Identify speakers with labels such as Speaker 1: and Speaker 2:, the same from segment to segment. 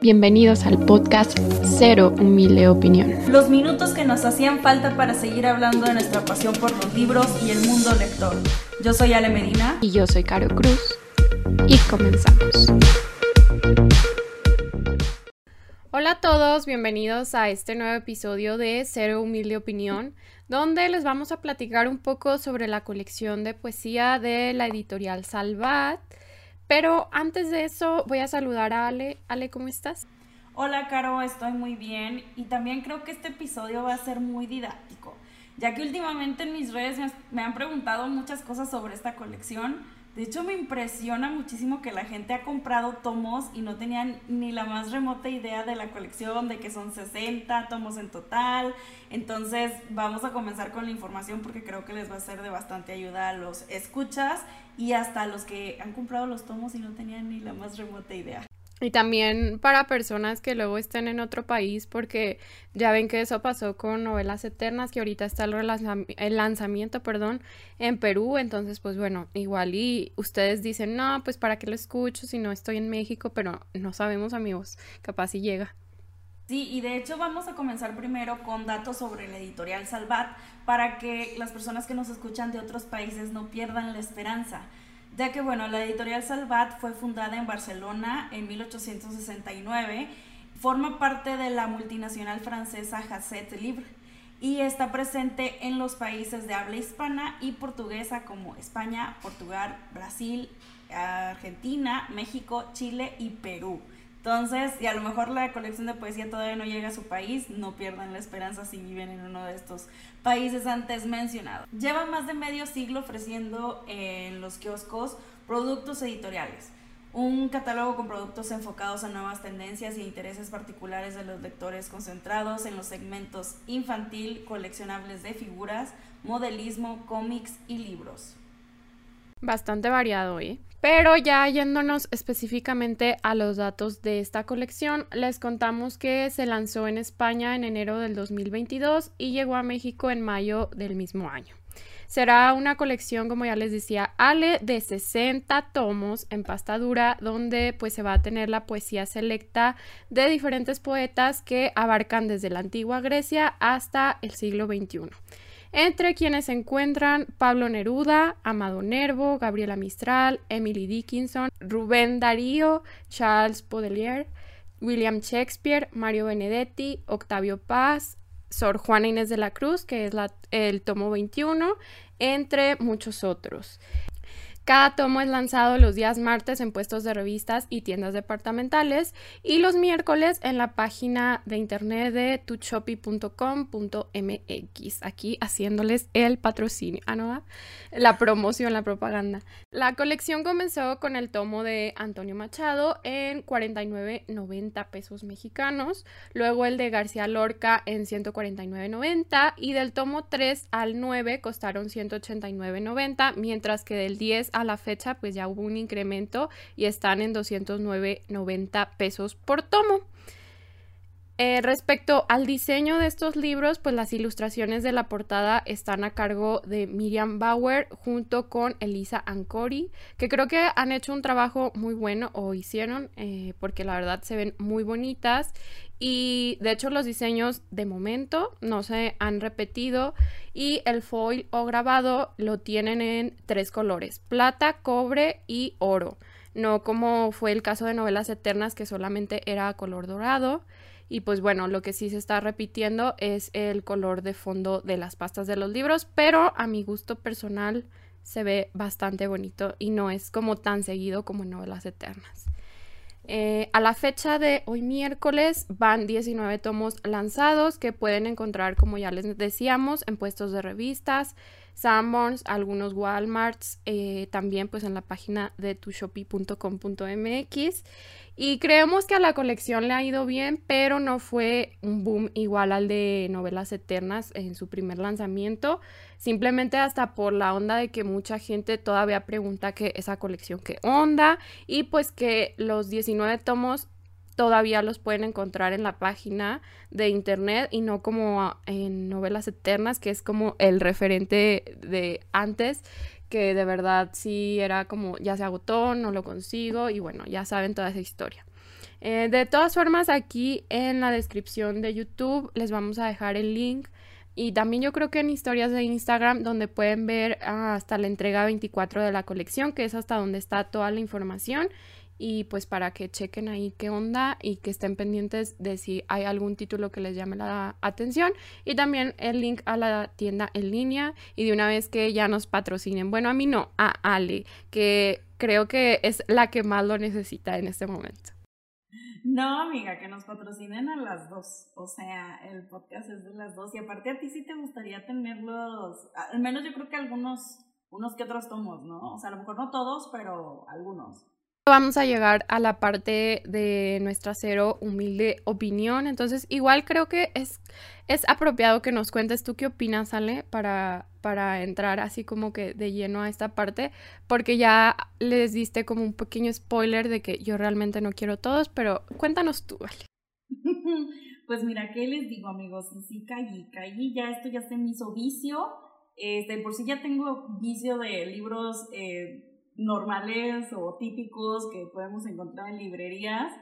Speaker 1: Bienvenidos al podcast Cero Humilde Opinión.
Speaker 2: Los minutos que nos hacían falta para seguir hablando de nuestra pasión por los libros y el mundo lector. Yo soy Ale Medina.
Speaker 1: Y yo soy Caro Cruz. Y comenzamos. Hola a todos, bienvenidos a este nuevo episodio de Cero Humilde Opinión, donde les vamos a platicar un poco sobre la colección de poesía de la editorial Salvat. Pero antes de eso, voy a saludar a Ale. Ale, ¿cómo estás?
Speaker 2: Hola, Caro, estoy muy bien y también creo que este episodio va a ser muy didáctico, ya que últimamente en mis redes me han preguntado muchas cosas sobre esta colección de hecho, me impresiona muchísimo que la gente ha comprado tomos y no tenían ni la más remota idea de la colección, de que son 60 tomos en total. Entonces, vamos a comenzar con la información porque creo que les va a ser de bastante ayuda a los escuchas y hasta a los que han comprado los tomos y no tenían ni la más remota idea.
Speaker 1: Y también para personas que luego estén en otro país, porque ya ven que eso pasó con novelas eternas, que ahorita está el, lanzamiento, perdón, en Perú. Entonces, pues bueno, igual y ustedes dicen, no, pues para qué lo escucho si no estoy en México, pero no sabemos, amigos, capaz si llega.
Speaker 2: Sí, y de hecho vamos a comenzar primero con datos sobre la editorial Salvat para que las personas que nos escuchan de otros países no pierdan la esperanza ya que bueno, la editorial Salvat fue fundada en Barcelona en 1869, forma parte de la multinacional francesa Hachette Libre y está presente en los países de habla hispana y portuguesa como España, Portugal, Brasil, Argentina, México, Chile y Perú. Entonces, y a lo mejor la colección de poesía todavía no llega a su país, no pierdan la esperanza si viven en uno de estos países antes mencionados. Lleva más de medio siglo ofreciendo en los kioscos productos editoriales, un catálogo con productos enfocados a nuevas tendencias y intereses particulares de los lectores concentrados en los segmentos infantil, coleccionables de figuras, modelismo, cómics y libros.
Speaker 1: Bastante variado, ¿eh? Pero ya yéndonos específicamente a los datos de esta colección, les contamos que se lanzó en España en enero del 2022 y llegó a México en mayo del mismo año. Será una colección, como ya les decía, Ale, de 60 tomos en pasta dura, donde pues se va a tener la poesía selecta de diferentes poetas que abarcan desde la antigua Grecia hasta el siglo XXI entre quienes se encuentran Pablo Neruda, Amado Nervo, Gabriela Mistral, Emily Dickinson, Rubén Darío, Charles Baudelaire, William Shakespeare, Mario Benedetti, Octavio Paz, Sor Juana Inés de la Cruz, que es el tomo 21, entre muchos otros. Cada tomo es lanzado los días martes en puestos de revistas y tiendas departamentales y los miércoles en la página de internet de tuchopi.com.mx. Aquí haciéndoles el patrocinio, ah, no, la promoción, la propaganda. La colección comenzó con el tomo de Antonio Machado en 49.90 pesos mexicanos, luego el de García Lorca en 149.90 y del tomo 3 al 9 costaron 189.90, mientras que del 10 a la fecha pues ya hubo un incremento y están en 209.90 pesos por tomo. Eh, respecto al diseño de estos libros, pues las ilustraciones de la portada están a cargo de Miriam Bauer junto con Elisa Ancori, que creo que han hecho un trabajo muy bueno o hicieron, eh, porque la verdad se ven muy bonitas y de hecho los diseños de momento no se han repetido y el foil o grabado lo tienen en tres colores, plata, cobre y oro, no como fue el caso de novelas eternas que solamente era color dorado. Y pues bueno, lo que sí se está repitiendo es el color de fondo de las pastas de los libros, pero a mi gusto personal se ve bastante bonito y no es como tan seguido como en novelas eternas. Eh, a la fecha de hoy miércoles van 19 tomos lanzados que pueden encontrar, como ya les decíamos, en puestos de revistas, Sanborns, algunos Walmarts, eh, también pues en la página de tushopee.com.mx. Y creemos que a la colección le ha ido bien, pero no fue un boom igual al de Novelas Eternas en su primer lanzamiento. Simplemente hasta por la onda de que mucha gente todavía pregunta que esa colección qué onda y pues que los 19 tomos todavía los pueden encontrar en la página de internet y no como en novelas eternas, que es como el referente de antes, que de verdad sí era como ya se agotó, no lo consigo y bueno, ya saben toda esa historia. Eh, de todas formas, aquí en la descripción de YouTube les vamos a dejar el link y también yo creo que en historias de Instagram donde pueden ver hasta la entrega 24 de la colección, que es hasta donde está toda la información y pues para que chequen ahí qué onda y que estén pendientes de si hay algún título que les llame la atención y también el link a la tienda en línea y de una vez que ya nos patrocinen. Bueno, a mí no, a Ale, que creo que es la que más lo necesita en este momento.
Speaker 2: No, amiga, que nos patrocinen a las dos. O sea, el podcast es de las dos. Y aparte a ti sí te gustaría tenerlos, al menos yo creo que algunos, unos que otros tomos, ¿no? O sea, a lo mejor no todos, pero algunos.
Speaker 1: Vamos a llegar a la parte de nuestra cero humilde opinión. Entonces, igual creo que es, es apropiado que nos cuentes tú qué opinas, Ale, para, para entrar así como que de lleno a esta parte, porque ya les diste como un pequeño spoiler de que yo realmente no quiero todos, pero cuéntanos tú, Ale.
Speaker 2: Pues mira, ¿qué les digo, amigos? Sí, caí, caí, ya esto ya se me hizo vicio. Este, por si ya tengo vicio de libros eh, normales o típicos que podemos encontrar en librerías.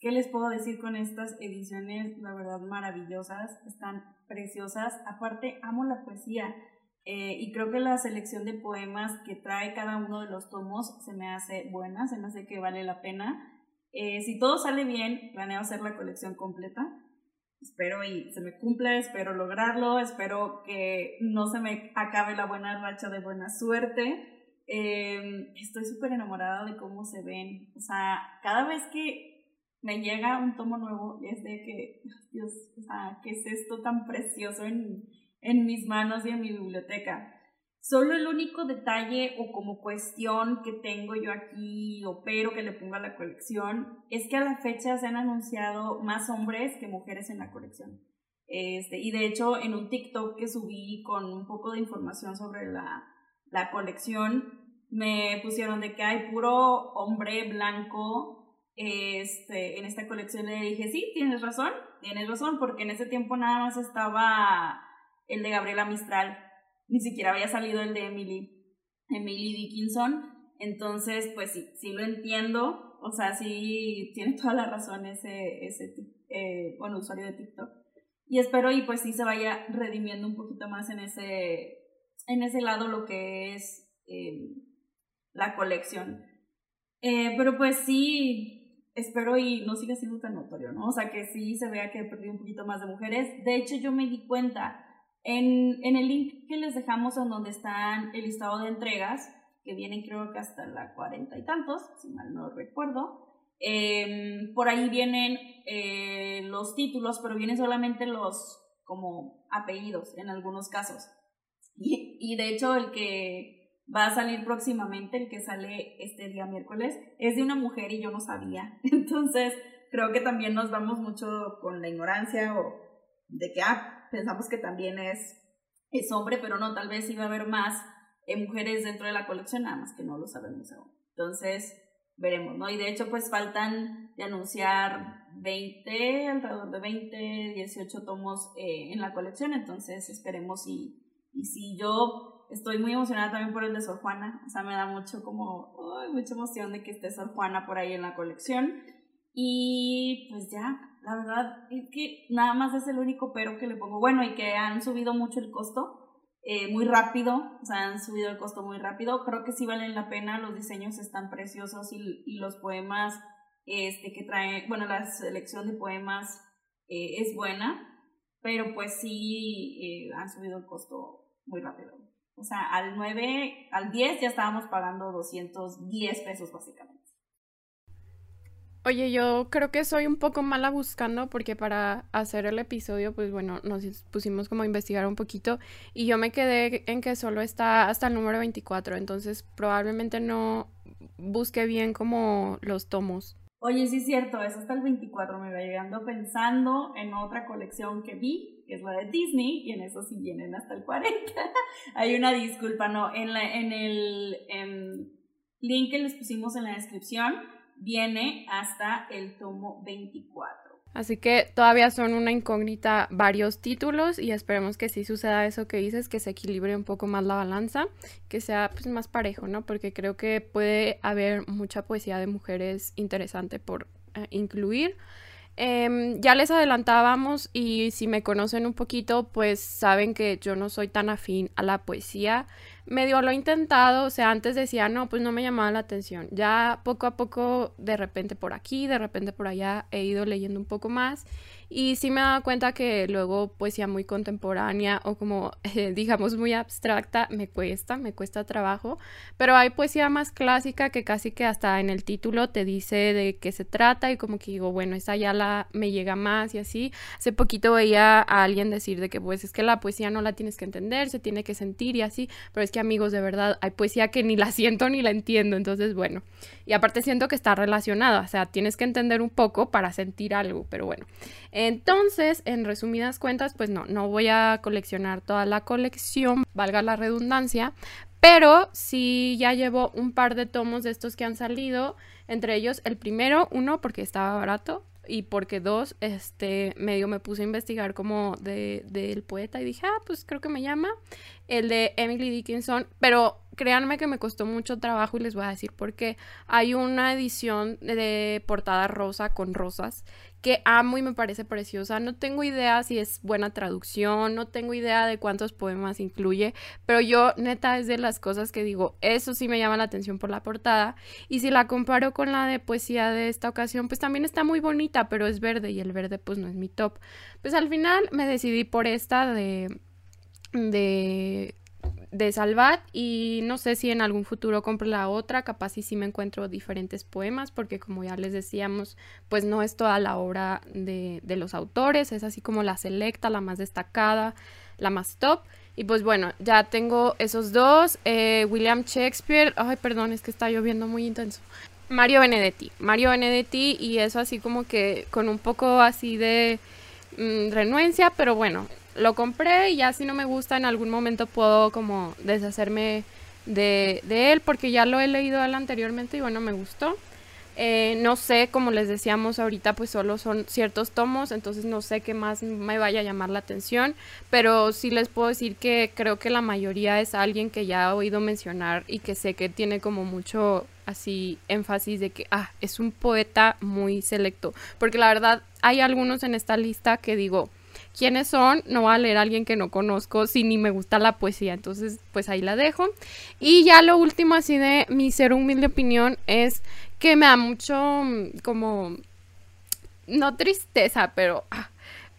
Speaker 2: ¿Qué les puedo decir con estas ediciones? La verdad, maravillosas, están preciosas. Aparte, amo la poesía eh, y creo que la selección de poemas que trae cada uno de los tomos se me hace buena, se me hace que vale la pena. Eh, si todo sale bien, planeo hacer la colección completa. Espero y se me cumpla, espero lograrlo, espero que no se me acabe la buena racha de buena suerte. Em, estoy súper enamorada de cómo se ven. O sea, cada vez que me llega un tomo nuevo, es de que, Dios, o sea, ¿qué es esto tan precioso en, en mis manos y en mi biblioteca? Solo el único detalle o como cuestión que tengo yo aquí o pero que le pongo a la colección es que a la fecha se han anunciado más hombres que mujeres en la colección. Este, y de hecho en un TikTok que subí con un poco de información sobre la, la colección, me pusieron de que hay puro hombre blanco este, en esta colección. Le dije, sí, tienes razón, tienes razón, porque en ese tiempo nada más estaba el de Gabriela Mistral, ni siquiera había salido el de Emily, Emily Dickinson. Entonces, pues sí, sí lo entiendo. O sea, sí tiene toda la razón ese, ese eh, bueno, usuario de TikTok. Y espero y pues sí se vaya redimiendo un poquito más en ese, en ese lado lo que es eh, la colección. Eh, pero pues sí, espero y no siga siendo tan notorio, ¿no? O sea, que sí se vea que he perdido un poquito más de mujeres. De hecho, yo me di cuenta en, en el link que les dejamos en donde están el listado de entregas, que vienen creo que hasta la cuarenta y tantos, si mal no recuerdo. Em, por ahí vienen eh, los títulos, pero vienen solamente los como apellidos en algunos casos. Y, y de hecho el que va a salir próximamente, el que sale este día miércoles, es de una mujer y yo no sabía. Entonces creo que también nos vamos mucho con la ignorancia o de que ah, pensamos que también es, es hombre, pero no, tal vez iba a haber más eh, mujeres dentro de la colección, nada más que no lo sabemos aún. Entonces veremos, ¿no? Y de hecho pues faltan de anunciar 20, alrededor de 20, 18 tomos eh, en la colección, entonces esperemos y y si yo estoy muy emocionada también por el de Sor Juana, o sea, me da mucho como, mucha emoción de que esté Sor Juana por ahí en la colección. Y pues ya, la verdad es que nada más es el único pero que le pongo. Bueno, y que han subido mucho el costo, eh, muy rápido, o sea, han subido el costo muy rápido. Creo que sí valen la pena, los diseños están preciosos y, y los poemas este, que trae, bueno, la selección de poemas eh, es buena, pero pues sí eh, han subido el costo muy rápido. O sea, al 9, al 10 ya estábamos pagando 210 pesos básicamente.
Speaker 1: Oye, yo creo que soy un poco mala buscando porque para hacer el episodio, pues bueno, nos pusimos como a investigar un poquito y yo me quedé en que solo está hasta el número 24, entonces probablemente no busqué bien como los tomos.
Speaker 2: Oye, sí es cierto, es hasta el 24, me va llegando pensando en otra colección que vi es la de Disney, y en eso sí vienen hasta el 40. Hay una disculpa, no, en, la, en el link que les pusimos en la descripción, viene hasta el tomo 24.
Speaker 1: Así que todavía son una incógnita varios títulos y esperemos que sí suceda eso que dices, que se equilibre un poco más la balanza, que sea pues más parejo, ¿no? Porque creo que puede haber mucha poesía de mujeres interesante por eh, incluir. Em, ya les adelantábamos y si me conocen un poquito, pues saben que yo no soy tan afín a la poesía. Medio lo he intentado, o sea, antes decía, no, pues no me llamaba la atención. Ya poco a poco, de repente por aquí, de repente por allá, he ido leyendo un poco más y sí me he dado cuenta que luego poesía muy contemporánea o como eh, digamos muy abstracta me cuesta, me cuesta trabajo, pero hay poesía más clásica que casi que hasta en el título te dice de qué se trata y como que digo, bueno, esa ya la me llega más y así. Hace poquito veía a alguien decir de que pues es que la poesía no la tienes que entender, se tiene que sentir y así, pero es que amigos, de verdad, hay poesía que ni la siento ni la entiendo, entonces bueno, y aparte siento que está relacionada, o sea, tienes que entender un poco para sentir algo, pero bueno. Entonces, en resumidas cuentas, pues no, no voy a coleccionar toda la colección, valga la redundancia, pero sí ya llevo un par de tomos de estos que han salido, entre ellos el primero, uno porque estaba barato, y porque dos, este, medio me puse a investigar como de, del poeta y dije, ah, pues creo que me llama, el de Emily Dickinson, pero créanme que me costó mucho trabajo y les voy a decir por qué. Hay una edición de portada rosa con rosas que amo y me parece preciosa. No tengo idea si es buena traducción, no tengo idea de cuántos poemas incluye, pero yo neta es de las cosas que digo, eso sí me llama la atención por la portada. Y si la comparo con la de poesía de esta ocasión, pues también está muy bonita, pero es verde y el verde pues no es mi top. Pues al final me decidí por esta de de de Salvat y no sé si en algún futuro compro la otra, capaz y si me encuentro diferentes poemas, porque como ya les decíamos, pues no es toda la obra de, de los autores, es así como la selecta, la más destacada, la más top. Y pues bueno, ya tengo esos dos. Eh, William Shakespeare, ay perdón, es que está lloviendo muy intenso. Mario Benedetti, Mario Benedetti y eso así como que con un poco así de mm, renuencia, pero bueno, lo compré y ya si no me gusta en algún momento puedo como deshacerme de, él porque ya lo he leído él anteriormente y bueno, me gustó. Eh, no sé, como les decíamos ahorita, pues solo son ciertos tomos, entonces no sé qué más me vaya a llamar la atención, pero sí les puedo decir que creo que la mayoría es alguien que ya he oído mencionar y que sé que tiene como mucho así énfasis de que, ah, es un poeta muy selecto, porque la verdad hay algunos en esta lista que digo, quiénes son, no voy a leer a alguien que no conozco si ni me gusta la poesía, entonces pues ahí la dejo. Y ya lo último así de mi ser humilde opinión es que me da mucho mm, como, no tristeza, pero ah,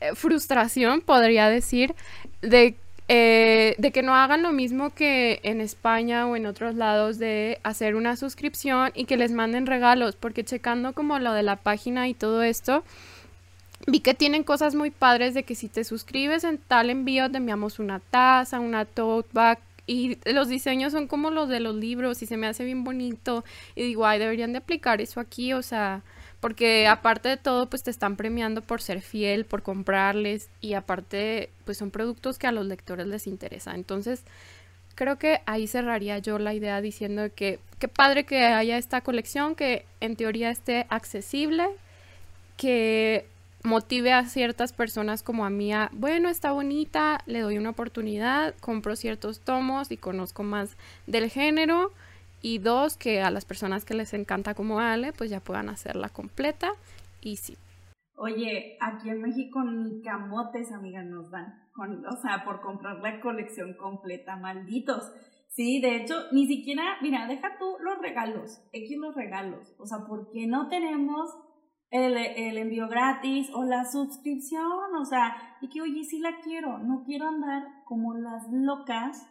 Speaker 1: eh, frustración podría decir de eh, de que no hagan lo mismo que en España o en otros lados de hacer una suscripción y que les manden regalos, porque checando como lo de la página y todo esto, Vi que tienen cosas muy padres de que si te suscribes en tal envío te enviamos una taza, una tote bag y los diseños son como los de los libros y se me hace bien bonito y digo, ay, deberían de aplicar eso aquí, o sea, porque aparte de todo pues te están premiando por ser fiel, por comprarles y aparte pues son productos que a los lectores les interesa. Entonces, creo que ahí cerraría yo la idea diciendo que qué padre que haya esta colección que en teoría esté accesible, que motive a ciertas personas como a mí a, bueno, está bonita, le doy una oportunidad, compro ciertos tomos y conozco más del género. Y dos, que a las personas que les encanta como Ale, pues ya puedan hacerla completa y sí.
Speaker 2: Oye, aquí en México ni camotes, amiga, nos dan. O sea, por comprar la colección completa, malditos. Sí, de hecho, ni siquiera, mira, deja tú los regalos, X los regalos. O sea, ¿por qué no tenemos el, el, envío gratis o la suscripción, o sea, y que oye, sí la quiero, no quiero andar como las locas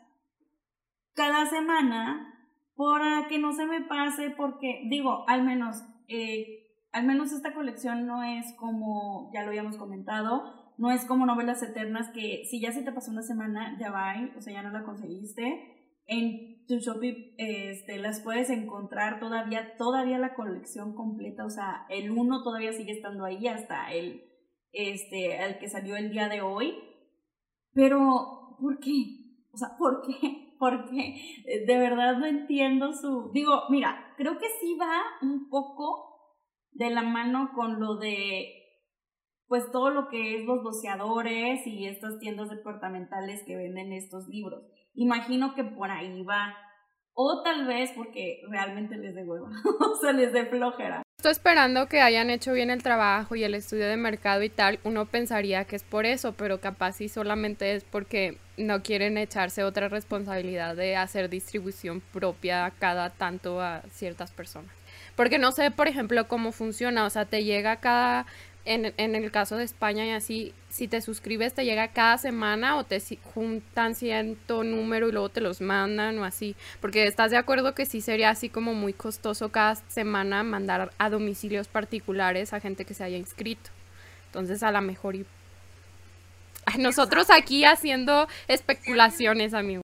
Speaker 2: cada semana para que no se me pase, porque digo, al menos, eh, al menos esta colección no es como, ya lo habíamos comentado, no es como novelas eternas que si ya se te pasó una semana, ya va, o sea, ya no la conseguiste. En tu Shopee este, las puedes encontrar todavía, todavía la colección completa, o sea, el uno todavía sigue estando ahí hasta el, este, el que salió el día de hoy. Pero, ¿por qué? O sea, ¿por qué? Porque de verdad no entiendo su... Digo, mira, creo que sí va un poco de la mano con lo de pues todo lo que es los doceadores y estas tiendas departamentales que venden estos libros. Imagino que por ahí va. O tal vez porque realmente les de hueva, o sea, les de flojera.
Speaker 1: Estoy esperando que hayan hecho bien el trabajo y el estudio de mercado y tal. Uno pensaría que es por eso, pero capaz sí solamente es porque no quieren echarse otra responsabilidad de hacer distribución propia cada tanto a ciertas personas. Porque no sé, por ejemplo, cómo funciona. O sea, te llega cada en, en, el caso de España y así, si te suscribes te llega cada semana o te juntan cierto número y luego te los mandan o así. Porque estás de acuerdo que sí sería así como muy costoso cada semana mandar a domicilios particulares a gente que se haya inscrito. Entonces a lo mejor y... nosotros aquí haciendo especulaciones, amigo.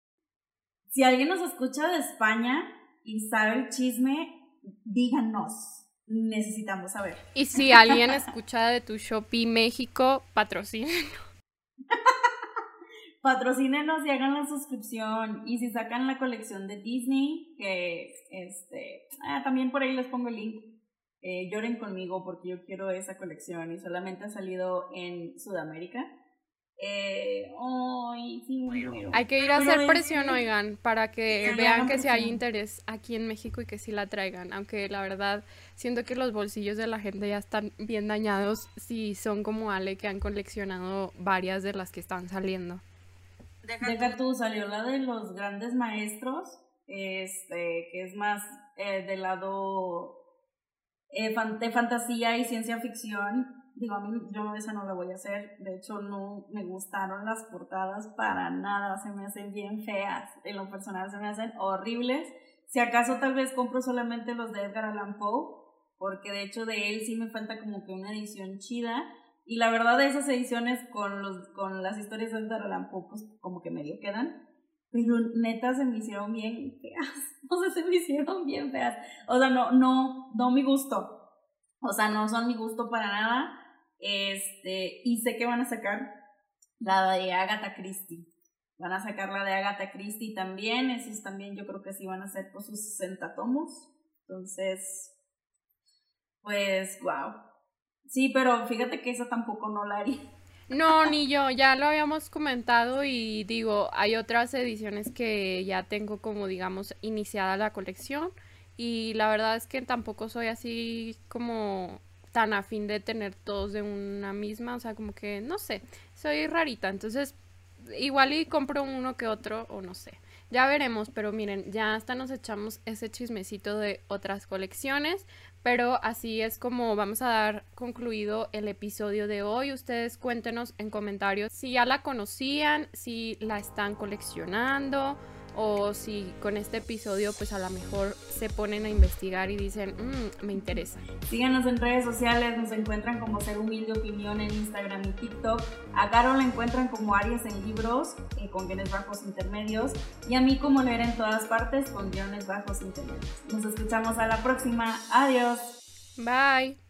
Speaker 2: Si alguien nos escucha de España y sabe el chisme, díganos necesitamos saber.
Speaker 1: Y si alguien escucha de tu Shopee México, patrocínenos.
Speaker 2: patrocínenos y hagan la suscripción. Y si sacan la colección de Disney, que este, ah, también por ahí les pongo el link. Eh, lloren conmigo porque yo quiero esa colección y solamente ha salido en Sudamérica. Eh,
Speaker 1: hay que ir a hacer presión, oigan, para que vean que si hay interés aquí en México y que sí la traigan. Aunque la verdad, siento que los bolsillos de la gente ya están bien dañados si son como Ale que han coleccionado varias de las que están saliendo.
Speaker 2: Deja, tú, salió la de los grandes maestros, este, que es más eh, del lado eh, de fantasía y ciencia ficción digo, a mí yo esa no la voy a hacer, de hecho no me gustaron las portadas para nada, se me hacen bien feas, en lo personal se me hacen horribles, si acaso tal vez compro solamente los de Edgar Allan Poe, porque de hecho de él sí me falta como que una edición chida, y la verdad de esas ediciones con, los, con las historias de Edgar Allan Poe pues como que medio quedan, pero neta se me hicieron bien feas, o sea, se me hicieron bien feas, o sea, no, no, no mi gusto, o sea, no son mi gusto para nada, este, y sé que van a sacar la de Agatha Christie. Van a sacar la de Agatha Christie también. Esos también yo creo que sí van a ser por sus 60 tomos. Entonces, pues, wow. Sí, pero fíjate que esa tampoco no la haría.
Speaker 1: No, ni yo, ya lo habíamos comentado y digo, hay otras ediciones que ya tengo como digamos iniciada la colección y la verdad es que tampoco soy así como tan a fin de tener todos de una misma, o sea, como que, no sé, soy rarita, entonces igual y compro uno que otro o no sé. Ya veremos, pero miren, ya hasta nos echamos ese chismecito de otras colecciones, pero así es como vamos a dar concluido el episodio de hoy. Ustedes cuéntenos en comentarios si ya la conocían, si la están coleccionando o si con este episodio pues a lo mejor se ponen a investigar y dicen, mmm, me interesa.
Speaker 2: Síganos en redes sociales, nos encuentran como Ser Humilde Opinión en Instagram y TikTok. A Caro la encuentran como Arias en Libros, eh, con guiones bajos intermedios. Y a mí como leer en todas partes, con guiones bajos intermedios. Nos escuchamos a la próxima. Adiós.
Speaker 1: Bye.